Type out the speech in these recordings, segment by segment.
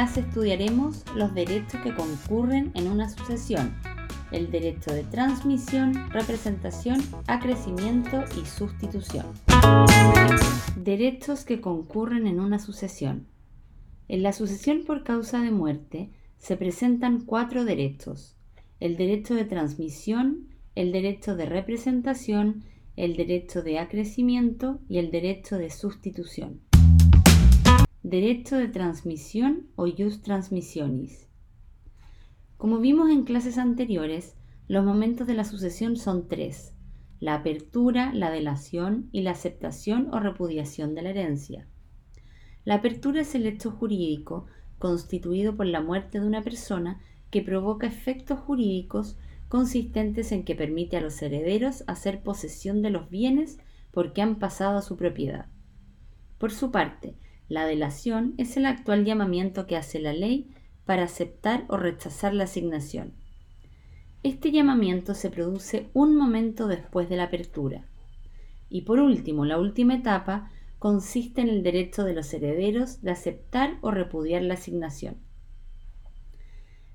estudiaremos los derechos que concurren en una sucesión, el derecho de transmisión, representación, acrecimiento y sustitución. Derechos que concurren en una sucesión. En la sucesión por causa de muerte se presentan cuatro derechos. El derecho de transmisión, el derecho de representación, el derecho de acrecimiento y el derecho de sustitución. Derecho de transmisión o jus transmissionis. Como vimos en clases anteriores, los momentos de la sucesión son tres, la apertura, la delación y la aceptación o repudiación de la herencia. La apertura es el hecho jurídico constituido por la muerte de una persona que provoca efectos jurídicos consistentes en que permite a los herederos hacer posesión de los bienes porque han pasado a su propiedad. Por su parte, la delación es el actual llamamiento que hace la ley para aceptar o rechazar la asignación. Este llamamiento se produce un momento después de la apertura. Y por último, la última etapa consiste en el derecho de los herederos de aceptar o repudiar la asignación.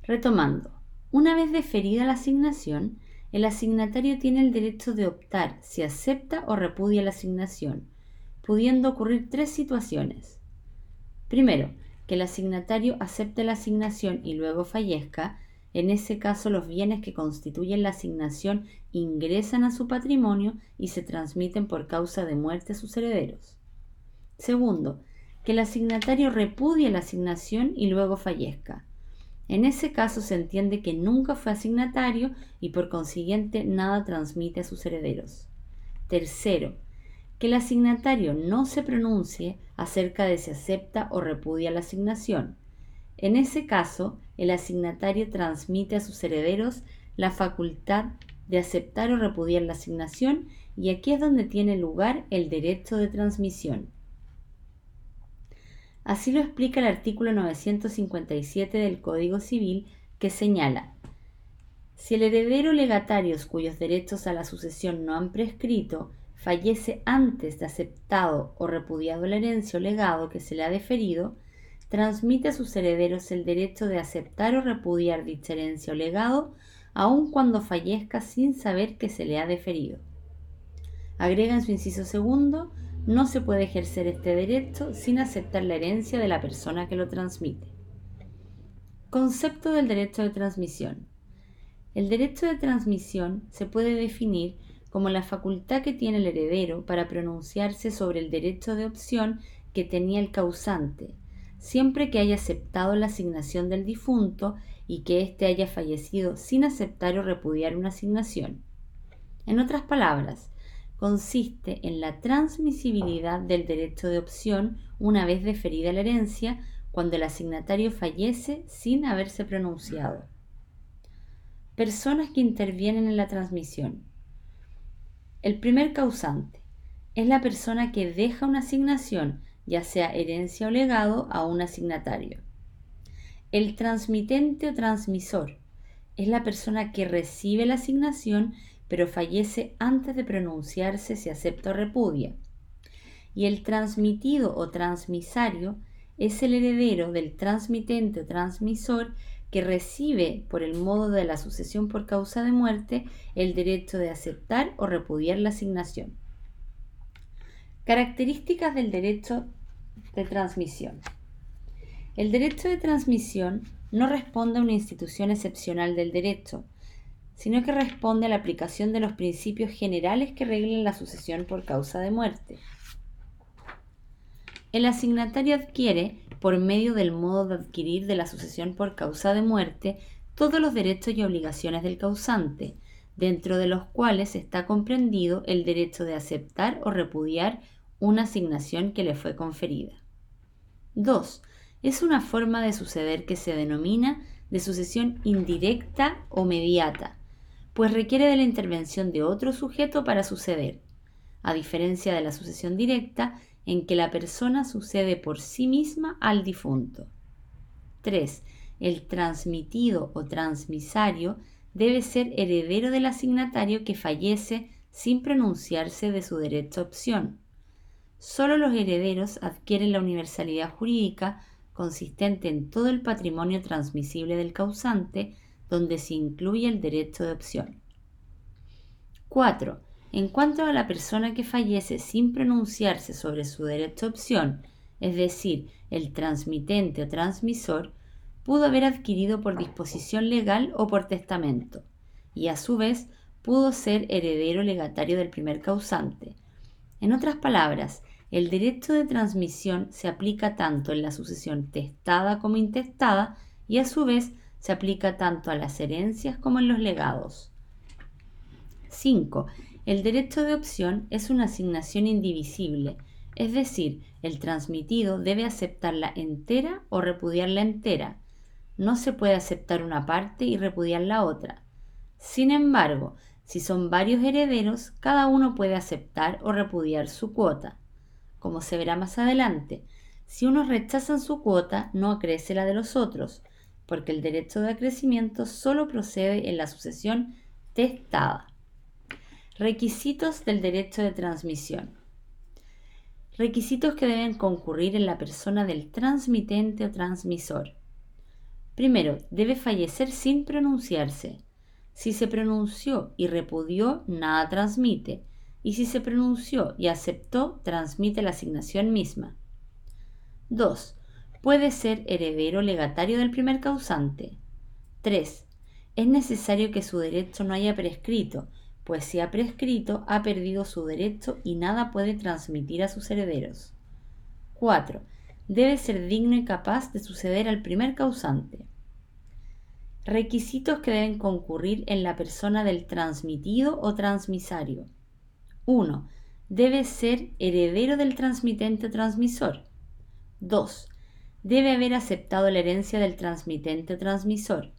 Retomando, una vez deferida la asignación, el asignatario tiene el derecho de optar si acepta o repudia la asignación, pudiendo ocurrir tres situaciones. Primero, que el asignatario acepte la asignación y luego fallezca, en ese caso los bienes que constituyen la asignación ingresan a su patrimonio y se transmiten por causa de muerte a sus herederos. Segundo, que el asignatario repudie la asignación y luego fallezca. En ese caso se entiende que nunca fue asignatario y por consiguiente nada transmite a sus herederos. Tercero, el asignatario no se pronuncie acerca de si acepta o repudia la asignación. En ese caso, el asignatario transmite a sus herederos la facultad de aceptar o repudiar la asignación y aquí es donde tiene lugar el derecho de transmisión. Así lo explica el artículo 957 del Código Civil que señala, si el heredero legatario cuyos derechos a la sucesión no han prescrito fallece antes de aceptado o repudiado la herencia o legado que se le ha deferido, transmite a sus herederos el derecho de aceptar o repudiar dicha herencia o legado, aun cuando fallezca sin saber que se le ha deferido. Agrega en su inciso segundo, no se puede ejercer este derecho sin aceptar la herencia de la persona que lo transmite. Concepto del derecho de transmisión. El derecho de transmisión se puede definir como la facultad que tiene el heredero para pronunciarse sobre el derecho de opción que tenía el causante, siempre que haya aceptado la asignación del difunto y que éste haya fallecido sin aceptar o repudiar una asignación. En otras palabras, consiste en la transmisibilidad del derecho de opción una vez deferida la herencia cuando el asignatario fallece sin haberse pronunciado. Personas que intervienen en la transmisión. El primer causante es la persona que deja una asignación, ya sea herencia o legado, a un asignatario. El transmitente o transmisor es la persona que recibe la asignación pero fallece antes de pronunciarse si acepta o repudia. Y el transmitido o transmisario es el heredero del transmitente o transmisor que recibe por el modo de la sucesión por causa de muerte el derecho de aceptar o repudiar la asignación. Características del derecho de transmisión. El derecho de transmisión no responde a una institución excepcional del derecho, sino que responde a la aplicación de los principios generales que reglen la sucesión por causa de muerte. El asignatario adquiere por medio del modo de adquirir de la sucesión por causa de muerte todos los derechos y obligaciones del causante, dentro de los cuales está comprendido el derecho de aceptar o repudiar una asignación que le fue conferida. 2. Es una forma de suceder que se denomina de sucesión indirecta o mediata, pues requiere de la intervención de otro sujeto para suceder, a diferencia de la sucesión directa en que la persona sucede por sí misma al difunto. 3. El transmitido o transmisario debe ser heredero del asignatario que fallece sin pronunciarse de su derecho a opción. Solo los herederos adquieren la universalidad jurídica consistente en todo el patrimonio transmisible del causante, donde se incluye el derecho de opción. 4. En cuanto a la persona que fallece sin pronunciarse sobre su derecho de opción, es decir, el transmitente o transmisor, pudo haber adquirido por disposición legal o por testamento, y a su vez pudo ser heredero legatario del primer causante. En otras palabras, el derecho de transmisión se aplica tanto en la sucesión testada como intestada y a su vez se aplica tanto a las herencias como en los legados. 5. El derecho de opción es una asignación indivisible, es decir, el transmitido debe aceptarla entera o repudiarla entera. No se puede aceptar una parte y repudiar la otra. Sin embargo, si son varios herederos, cada uno puede aceptar o repudiar su cuota. Como se verá más adelante, si unos rechazan su cuota, no acrece la de los otros, porque el derecho de acrecimiento solo procede en la sucesión testada. Requisitos del derecho de transmisión. Requisitos que deben concurrir en la persona del transmitente o transmisor. Primero, debe fallecer sin pronunciarse. Si se pronunció y repudió, nada transmite. Y si se pronunció y aceptó, transmite la asignación misma. 2. Puede ser heredero legatario del primer causante. 3. Es necesario que su derecho no haya prescrito, pues si ha prescrito ha perdido su derecho y nada puede transmitir a sus herederos. 4. Debe ser digno y capaz de suceder al primer causante. Requisitos que deben concurrir en la persona del transmitido o transmisario. 1. Debe ser heredero del transmitente transmisor. 2. Debe haber aceptado la herencia del transmitente o transmisor.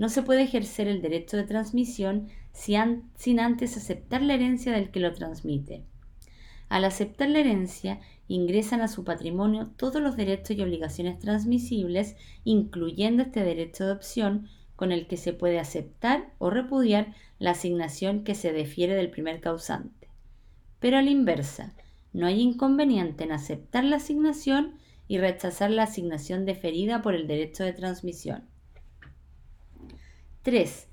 No se puede ejercer el derecho de transmisión sin antes aceptar la herencia del que lo transmite. Al aceptar la herencia, ingresan a su patrimonio todos los derechos y obligaciones transmisibles, incluyendo este derecho de opción, con el que se puede aceptar o repudiar la asignación que se defiere del primer causante. Pero a la inversa, no hay inconveniente en aceptar la asignación y rechazar la asignación deferida por el derecho de transmisión. 3.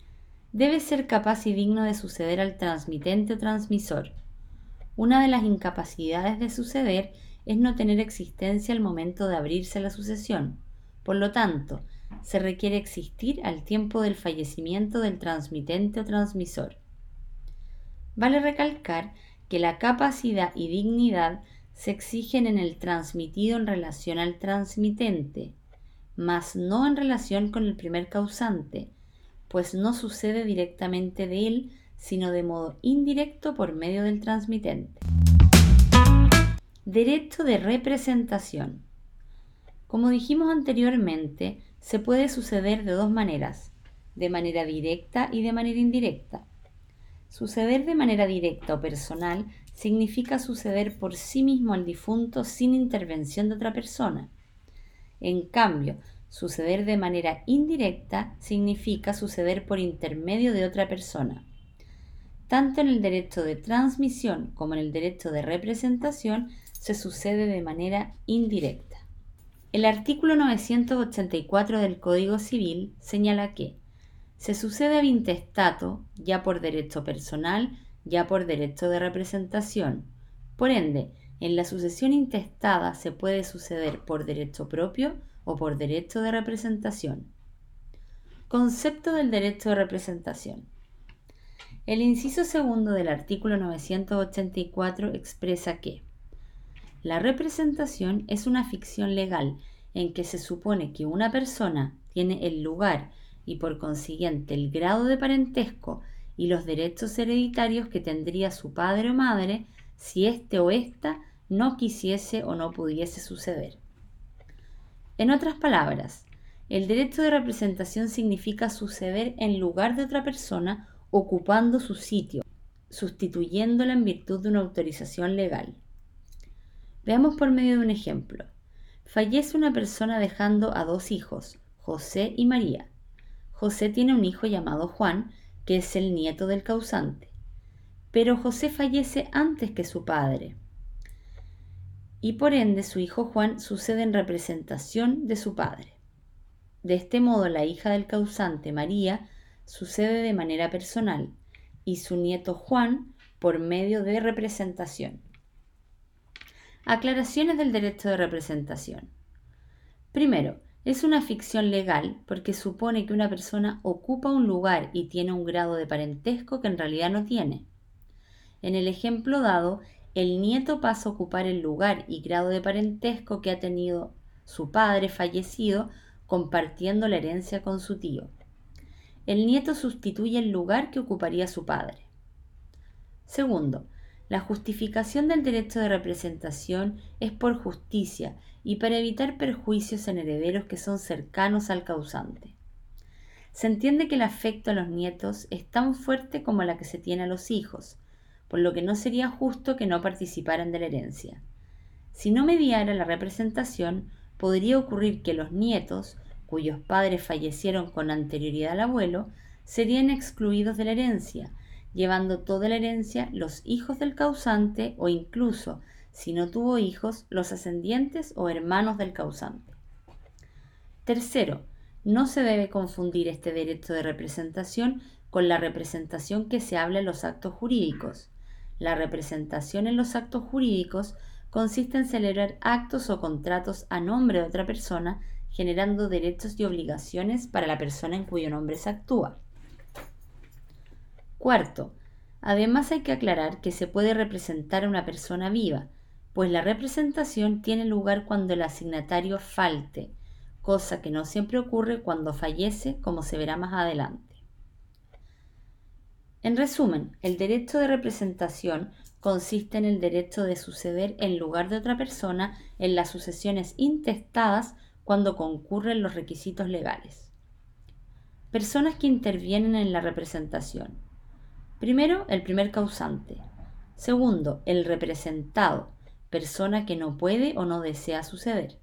Debe ser capaz y digno de suceder al transmitente o transmisor. Una de las incapacidades de suceder es no tener existencia al momento de abrirse la sucesión. Por lo tanto, se requiere existir al tiempo del fallecimiento del transmitente o transmisor. Vale recalcar que la capacidad y dignidad se exigen en el transmitido en relación al transmitente, mas no en relación con el primer causante, pues no sucede directamente de él, sino de modo indirecto por medio del transmitente. Derecho de representación. Como dijimos anteriormente, se puede suceder de dos maneras, de manera directa y de manera indirecta. Suceder de manera directa o personal significa suceder por sí mismo al difunto sin intervención de otra persona. En cambio, Suceder de manera indirecta significa suceder por intermedio de otra persona. Tanto en el derecho de transmisión como en el derecho de representación se sucede de manera indirecta. El artículo 984 del Código Civil señala que se sucede al intestato ya por derecho personal, ya por derecho de representación. Por ende, en la sucesión intestada se puede suceder por derecho propio o por derecho de representación. Concepto del derecho de representación. El inciso segundo del artículo 984 expresa que la representación es una ficción legal en que se supone que una persona tiene el lugar y por consiguiente el grado de parentesco y los derechos hereditarios que tendría su padre o madre si éste o ésta no quisiese o no pudiese suceder. En otras palabras, el derecho de representación significa suceder en lugar de otra persona ocupando su sitio, sustituyéndola en virtud de una autorización legal. Veamos por medio de un ejemplo. Fallece una persona dejando a dos hijos, José y María. José tiene un hijo llamado Juan, que es el nieto del causante. Pero José fallece antes que su padre. Y por ende su hijo Juan sucede en representación de su padre. De este modo la hija del causante, María, sucede de manera personal y su nieto Juan por medio de representación. Aclaraciones del derecho de representación. Primero, es una ficción legal porque supone que una persona ocupa un lugar y tiene un grado de parentesco que en realidad no tiene. En el ejemplo dado, el nieto pasa a ocupar el lugar y grado de parentesco que ha tenido su padre fallecido compartiendo la herencia con su tío. El nieto sustituye el lugar que ocuparía su padre. Segundo, la justificación del derecho de representación es por justicia y para evitar perjuicios en herederos que son cercanos al causante. Se entiende que el afecto a los nietos es tan fuerte como la que se tiene a los hijos, por lo que no sería justo que no participaran de la herencia. Si no mediara la representación, podría ocurrir que los nietos, cuyos padres fallecieron con anterioridad al abuelo, serían excluidos de la herencia, llevando toda la herencia los hijos del causante o incluso, si no tuvo hijos, los ascendientes o hermanos del causante. Tercero, no se debe confundir este derecho de representación con la representación que se habla en los actos jurídicos. La representación en los actos jurídicos consiste en celebrar actos o contratos a nombre de otra persona, generando derechos y obligaciones para la persona en cuyo nombre se actúa. Cuarto, además hay que aclarar que se puede representar a una persona viva, pues la representación tiene lugar cuando el asignatario falte, cosa que no siempre ocurre cuando fallece, como se verá más adelante. En resumen, el derecho de representación consiste en el derecho de suceder en lugar de otra persona en las sucesiones intestadas cuando concurren los requisitos legales. Personas que intervienen en la representación. Primero, el primer causante. Segundo, el representado, persona que no puede o no desea suceder.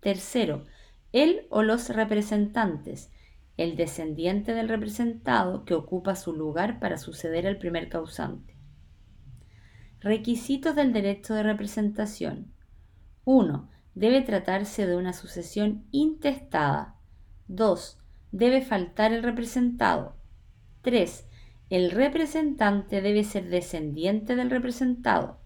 Tercero, él o los representantes, el descendiente del representado que ocupa su lugar para suceder al primer causante. Requisitos del derecho de representación. 1. Debe tratarse de una sucesión intestada. 2. Debe faltar el representado. 3. El representante debe ser descendiente del representado.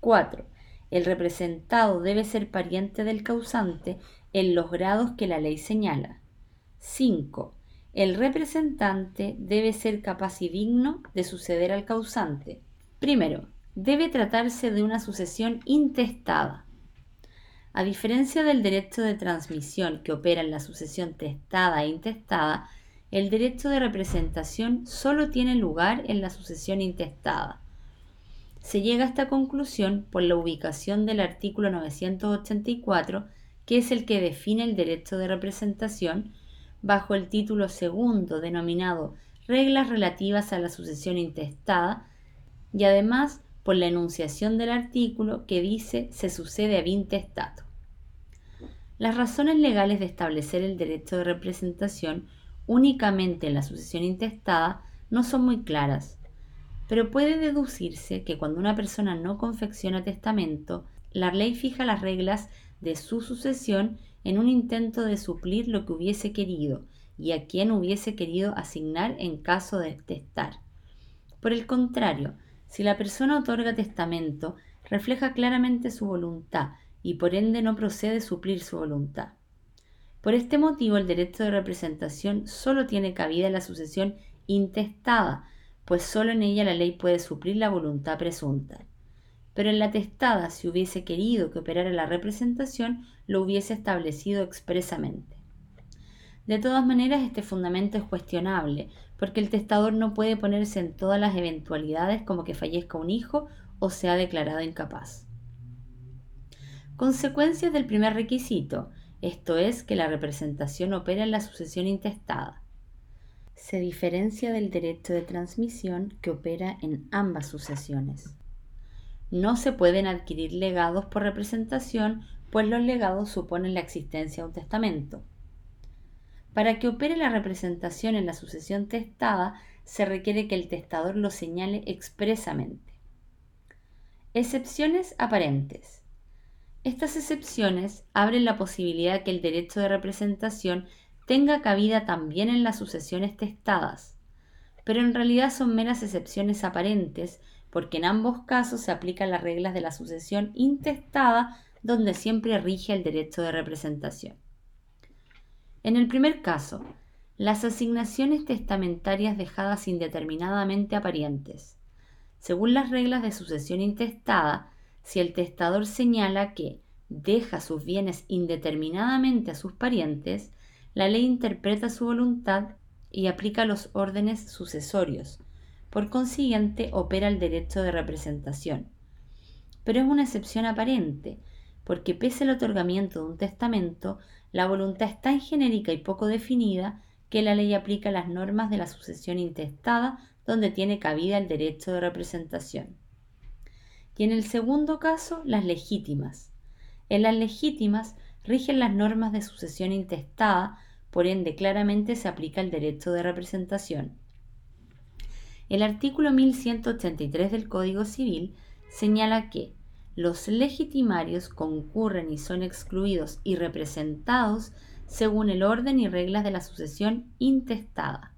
4. El representado debe ser pariente del causante en los grados que la ley señala. 5. El representante debe ser capaz y digno de suceder al causante. Primero, debe tratarse de una sucesión intestada. A diferencia del derecho de transmisión que opera en la sucesión testada e intestada, el derecho de representación solo tiene lugar en la sucesión intestada. Se llega a esta conclusión por la ubicación del artículo 984, que es el que define el derecho de representación, bajo el título segundo denominado Reglas relativas a la sucesión intestada y además por la enunciación del artículo que dice se sucede a intestato. Las razones legales de establecer el derecho de representación únicamente en la sucesión intestada no son muy claras, pero puede deducirse que cuando una persona no confecciona testamento, la ley fija las reglas de su sucesión en un intento de suplir lo que hubiese querido y a quien hubiese querido asignar en caso de testar. Por el contrario, si la persona otorga testamento, refleja claramente su voluntad y por ende no procede suplir su voluntad. Por este motivo, el derecho de representación solo tiene cabida en la sucesión intestada, pues solo en ella la ley puede suplir la voluntad presunta pero en la testada, si hubiese querido que operara la representación, lo hubiese establecido expresamente. De todas maneras, este fundamento es cuestionable, porque el testador no puede ponerse en todas las eventualidades como que fallezca un hijo o sea declarado incapaz. Consecuencias del primer requisito, esto es que la representación opera en la sucesión intestada. Se diferencia del derecho de transmisión que opera en ambas sucesiones. No se pueden adquirir legados por representación, pues los legados suponen la existencia de un testamento. Para que opere la representación en la sucesión testada, se requiere que el testador lo señale expresamente. Excepciones aparentes. Estas excepciones abren la posibilidad que el derecho de representación tenga cabida también en las sucesiones testadas, pero en realidad son meras excepciones aparentes porque en ambos casos se aplican las reglas de la sucesión intestada donde siempre rige el derecho de representación. En el primer caso, las asignaciones testamentarias dejadas indeterminadamente a parientes. Según las reglas de sucesión intestada, si el testador señala que deja sus bienes indeterminadamente a sus parientes, la ley interpreta su voluntad y aplica los órdenes sucesorios. Por consiguiente, opera el derecho de representación. Pero es una excepción aparente, porque pese al otorgamiento de un testamento, la voluntad es tan genérica y poco definida que la ley aplica las normas de la sucesión intestada donde tiene cabida el derecho de representación. Y en el segundo caso, las legítimas. En las legítimas rigen las normas de sucesión intestada, por ende claramente se aplica el derecho de representación. El artículo 1183 del Código Civil señala que los legitimarios concurren y son excluidos y representados según el orden y reglas de la sucesión intestada.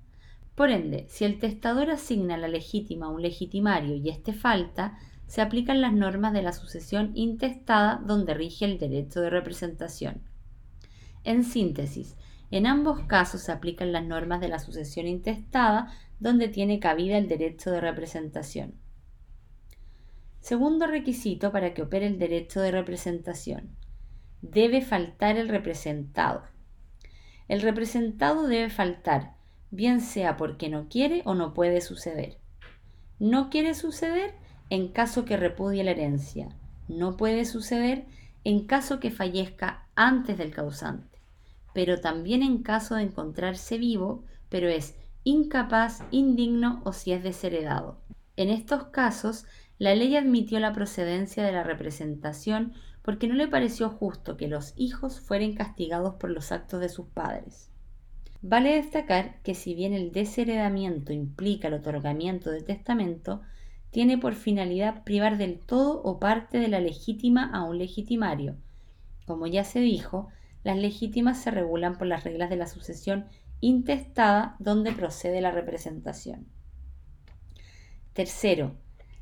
Por ende, si el testador asigna la legítima a un legitimario y éste falta, se aplican las normas de la sucesión intestada donde rige el derecho de representación. En síntesis, en ambos casos se aplican las normas de la sucesión intestada donde tiene cabida el derecho de representación. Segundo requisito para que opere el derecho de representación. Debe faltar el representado. El representado debe faltar, bien sea porque no quiere o no puede suceder. No quiere suceder en caso que repudie la herencia. No puede suceder en caso que fallezca antes del causante, pero también en caso de encontrarse vivo, pero es incapaz, indigno o si es desheredado. En estos casos, la ley admitió la procedencia de la representación porque no le pareció justo que los hijos fueran castigados por los actos de sus padres. Vale destacar que si bien el desheredamiento implica el otorgamiento de testamento, tiene por finalidad privar del todo o parte de la legítima a un legitimario. Como ya se dijo, las legítimas se regulan por las reglas de la sucesión intestada donde procede la representación. Tercero,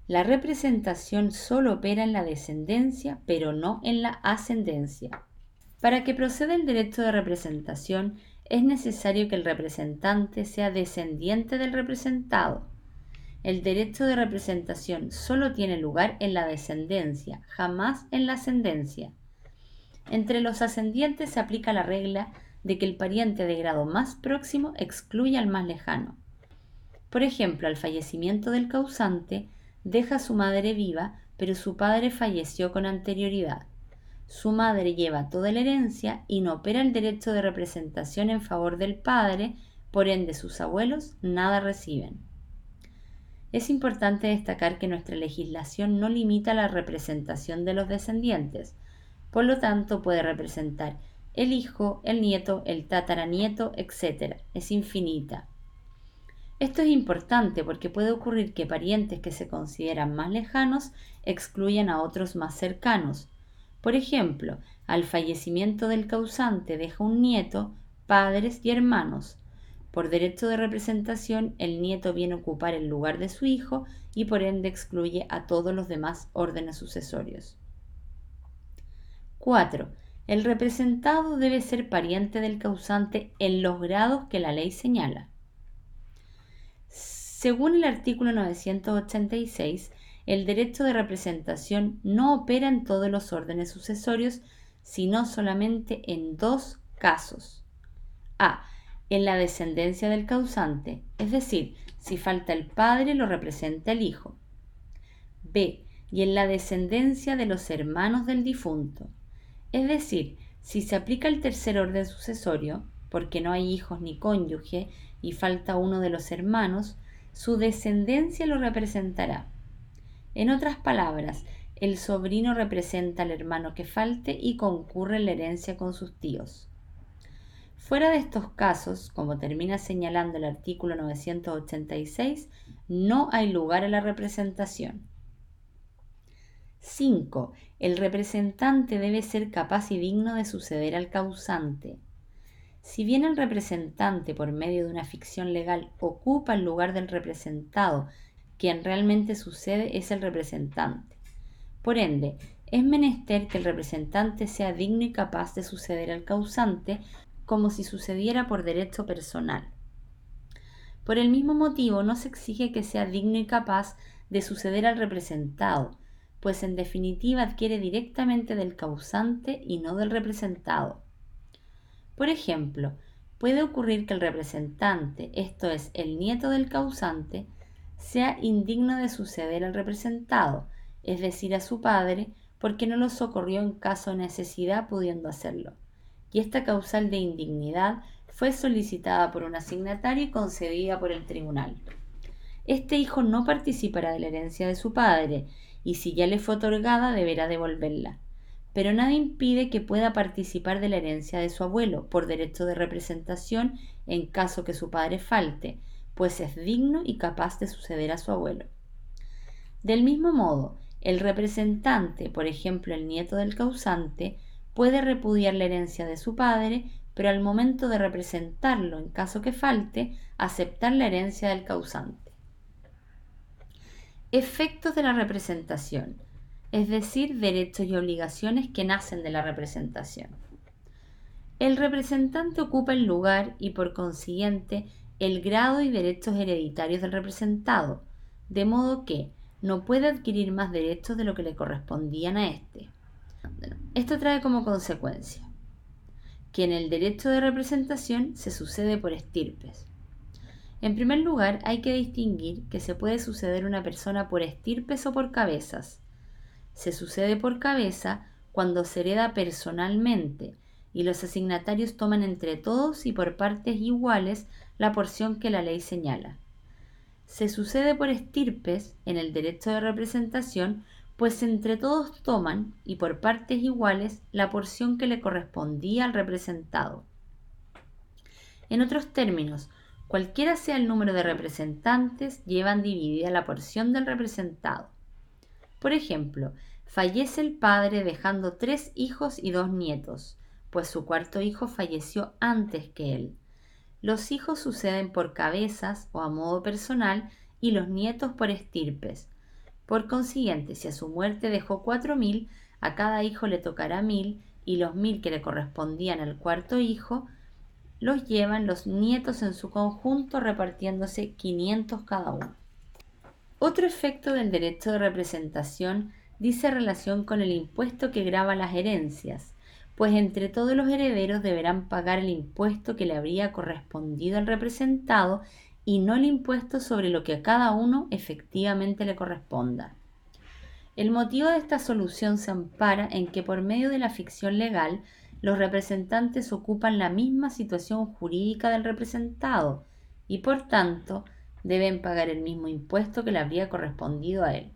la representación solo opera en la descendencia, pero no en la ascendencia. Para que proceda el derecho de representación, es necesario que el representante sea descendiente del representado el derecho de representación solo tiene lugar en la descendencia, jamás en la ascendencia. Entre los ascendientes se aplica la regla de que el pariente de grado más próximo excluye al más lejano. Por ejemplo, al fallecimiento del causante, deja a su madre viva, pero su padre falleció con anterioridad. Su madre lleva toda la herencia y no opera el derecho de representación en favor del padre, por ende sus abuelos nada reciben. Es importante destacar que nuestra legislación no limita la representación de los descendientes, por lo tanto puede representar el hijo, el nieto, el tataranieto, etc. Es infinita. Esto es importante porque puede ocurrir que parientes que se consideran más lejanos excluyan a otros más cercanos. Por ejemplo, al fallecimiento del causante deja un nieto, padres y hermanos, por derecho de representación, el nieto viene a ocupar el lugar de su hijo y por ende excluye a todos los demás órdenes sucesorios. 4. El representado debe ser pariente del causante en los grados que la ley señala. Según el artículo 986, el derecho de representación no opera en todos los órdenes sucesorios, sino solamente en dos casos. A en la descendencia del causante, es decir, si falta el padre lo representa el hijo. B. Y en la descendencia de los hermanos del difunto, es decir, si se aplica el tercer orden sucesorio, porque no hay hijos ni cónyuge y falta uno de los hermanos, su descendencia lo representará. En otras palabras, el sobrino representa al hermano que falte y concurre en la herencia con sus tíos. Fuera de estos casos, como termina señalando el artículo 986, no hay lugar a la representación. 5. El representante debe ser capaz y digno de suceder al causante. Si bien el representante, por medio de una ficción legal, ocupa el lugar del representado, quien realmente sucede es el representante. Por ende, es menester que el representante sea digno y capaz de suceder al causante como si sucediera por derecho personal. Por el mismo motivo, no se exige que sea digno y capaz de suceder al representado, pues en definitiva adquiere directamente del causante y no del representado. Por ejemplo, puede ocurrir que el representante, esto es, el nieto del causante, sea indigno de suceder al representado, es decir, a su padre, porque no lo socorrió en caso de necesidad pudiendo hacerlo. Y esta causal de indignidad fue solicitada por un asignatario y concedida por el tribunal. Este hijo no participará de la herencia de su padre, y si ya le fue otorgada deberá devolverla. Pero nada impide que pueda participar de la herencia de su abuelo por derecho de representación en caso que su padre falte, pues es digno y capaz de suceder a su abuelo. Del mismo modo, el representante, por ejemplo el nieto del causante, puede repudiar la herencia de su padre, pero al momento de representarlo en caso que falte, aceptar la herencia del causante. Efectos de la representación, es decir, derechos y obligaciones que nacen de la representación. El representante ocupa el lugar y por consiguiente el grado y derechos hereditarios del representado, de modo que no puede adquirir más derechos de lo que le correspondían a éste. Esto trae como consecuencia que en el derecho de representación se sucede por estirpes. En primer lugar, hay que distinguir que se puede suceder una persona por estirpes o por cabezas. Se sucede por cabeza cuando se hereda personalmente y los asignatarios toman entre todos y por partes iguales la porción que la ley señala se sucede por estirpes en el derecho de representación, pues entre todos toman, y por partes iguales, la porción que le correspondía al representado. En otros términos, cualquiera sea el número de representantes, llevan dividida la porción del representado. Por ejemplo, fallece el padre dejando tres hijos y dos nietos, pues su cuarto hijo falleció antes que él. Los hijos suceden por cabezas o a modo personal y los nietos por estirpes. Por consiguiente, si a su muerte dejó cuatro mil, a cada hijo le tocará mil y los mil que le correspondían al cuarto hijo los llevan los nietos en su conjunto repartiéndose 500 cada uno. Otro efecto del derecho de representación dice relación con el impuesto que grava las herencias, pues entre todos los herederos deberán pagar el impuesto que le habría correspondido al representado y no el impuesto sobre lo que a cada uno efectivamente le corresponda. El motivo de esta solución se ampara en que por medio de la ficción legal los representantes ocupan la misma situación jurídica del representado y por tanto deben pagar el mismo impuesto que le habría correspondido a él.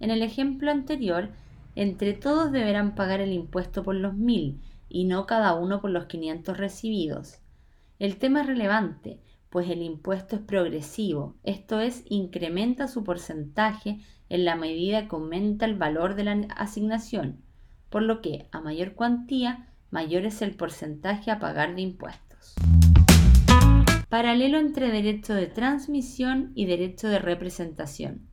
En el ejemplo anterior, entre todos deberán pagar el impuesto por los mil y no cada uno por los 500 recibidos. El tema es relevante, pues el impuesto es progresivo, esto es, incrementa su porcentaje en la medida que aumenta el valor de la asignación, por lo que a mayor cuantía, mayor es el porcentaje a pagar de impuestos. Paralelo entre derecho de transmisión y derecho de representación.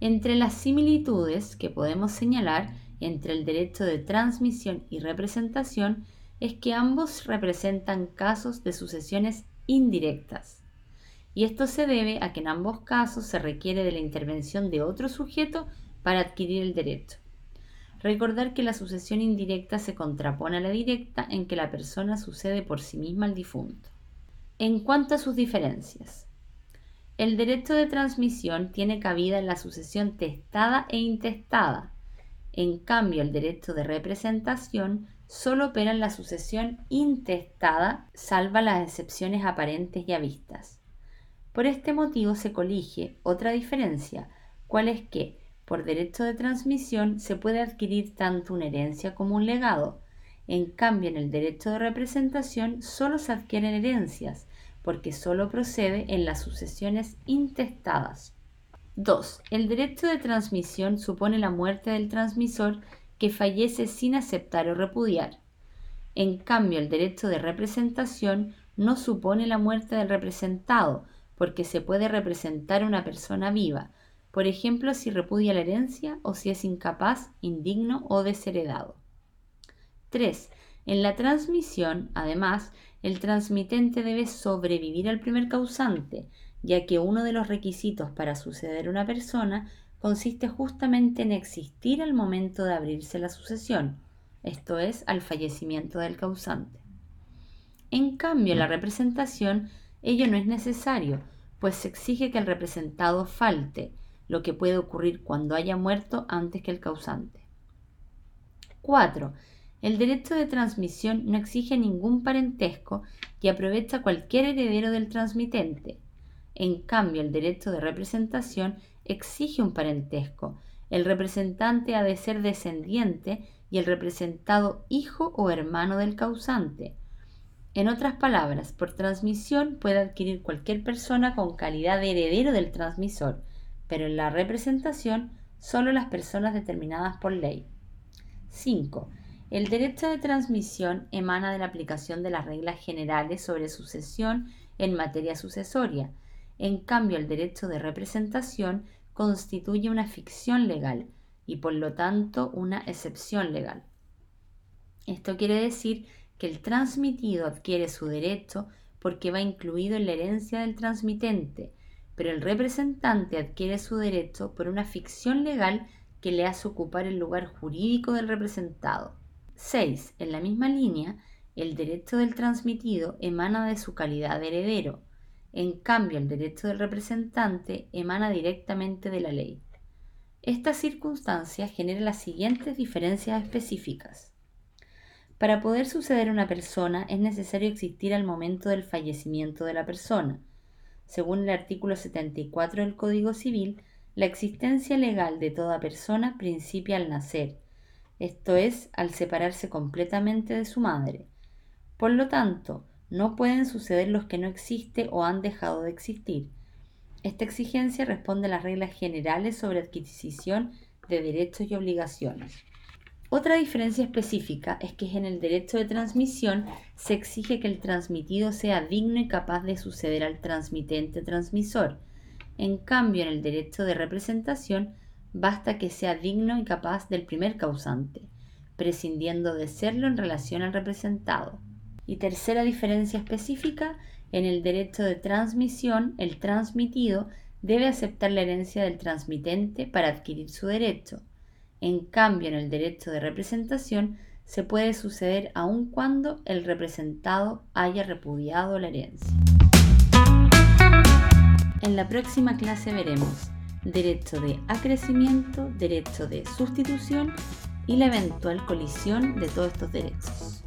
Entre las similitudes que podemos señalar entre el derecho de transmisión y representación es que ambos representan casos de sucesiones indirectas. Y esto se debe a que en ambos casos se requiere de la intervención de otro sujeto para adquirir el derecho. Recordar que la sucesión indirecta se contrapone a la directa en que la persona sucede por sí misma al difunto. En cuanto a sus diferencias, el derecho de transmisión tiene cabida en la sucesión testada e intestada. En cambio, el derecho de representación solo opera en la sucesión intestada, salva las excepciones aparentes y a vistas. Por este motivo se colige otra diferencia, cual es que, por derecho de transmisión, se puede adquirir tanto una herencia como un legado. En cambio, en el derecho de representación solo se adquieren herencias, porque solo procede en las sucesiones intestadas. 2. El derecho de transmisión supone la muerte del transmisor que fallece sin aceptar o repudiar. En cambio, el derecho de representación no supone la muerte del representado, porque se puede representar a una persona viva, por ejemplo, si repudia la herencia o si es incapaz, indigno o desheredado. 3. En la transmisión, además, el transmitente debe sobrevivir al primer causante, ya que uno de los requisitos para suceder una persona consiste justamente en existir al momento de abrirse la sucesión, esto es, al fallecimiento del causante. En cambio, la representación, ello no es necesario, pues se exige que el representado falte, lo que puede ocurrir cuando haya muerto antes que el causante. 4. El derecho de transmisión no exige ningún parentesco y aprovecha cualquier heredero del transmitente. En cambio, el derecho de representación exige un parentesco. El representante ha de ser descendiente y el representado hijo o hermano del causante. En otras palabras, por transmisión puede adquirir cualquier persona con calidad de heredero del transmisor, pero en la representación solo las personas determinadas por ley. 5. El derecho de transmisión emana de la aplicación de las reglas generales sobre sucesión en materia sucesoria. En cambio, el derecho de representación constituye una ficción legal y por lo tanto una excepción legal. Esto quiere decir que el transmitido adquiere su derecho porque va incluido en la herencia del transmitente, pero el representante adquiere su derecho por una ficción legal que le hace ocupar el lugar jurídico del representado. 6. En la misma línea, el derecho del transmitido emana de su calidad de heredero, en cambio el derecho del representante emana directamente de la ley. Esta circunstancia genera las siguientes diferencias específicas. Para poder suceder una persona es necesario existir al momento del fallecimiento de la persona. Según el artículo 74 del Código Civil, la existencia legal de toda persona principia al nacer, esto es, al separarse completamente de su madre. Por lo tanto, no pueden suceder los que no existen o han dejado de existir. Esta exigencia responde a las reglas generales sobre adquisición de derechos y obligaciones. Otra diferencia específica es que en el derecho de transmisión se exige que el transmitido sea digno y capaz de suceder al transmitente transmisor. En cambio, en el derecho de representación basta que sea digno y capaz del primer causante, prescindiendo de serlo en relación al representado. Y tercera diferencia específica, en el derecho de transmisión, el transmitido debe aceptar la herencia del transmitente para adquirir su derecho. En cambio, en el derecho de representación se puede suceder aun cuando el representado haya repudiado la herencia. En la próxima clase veremos derecho de acrecimiento, derecho de sustitución y la eventual colisión de todos estos derechos.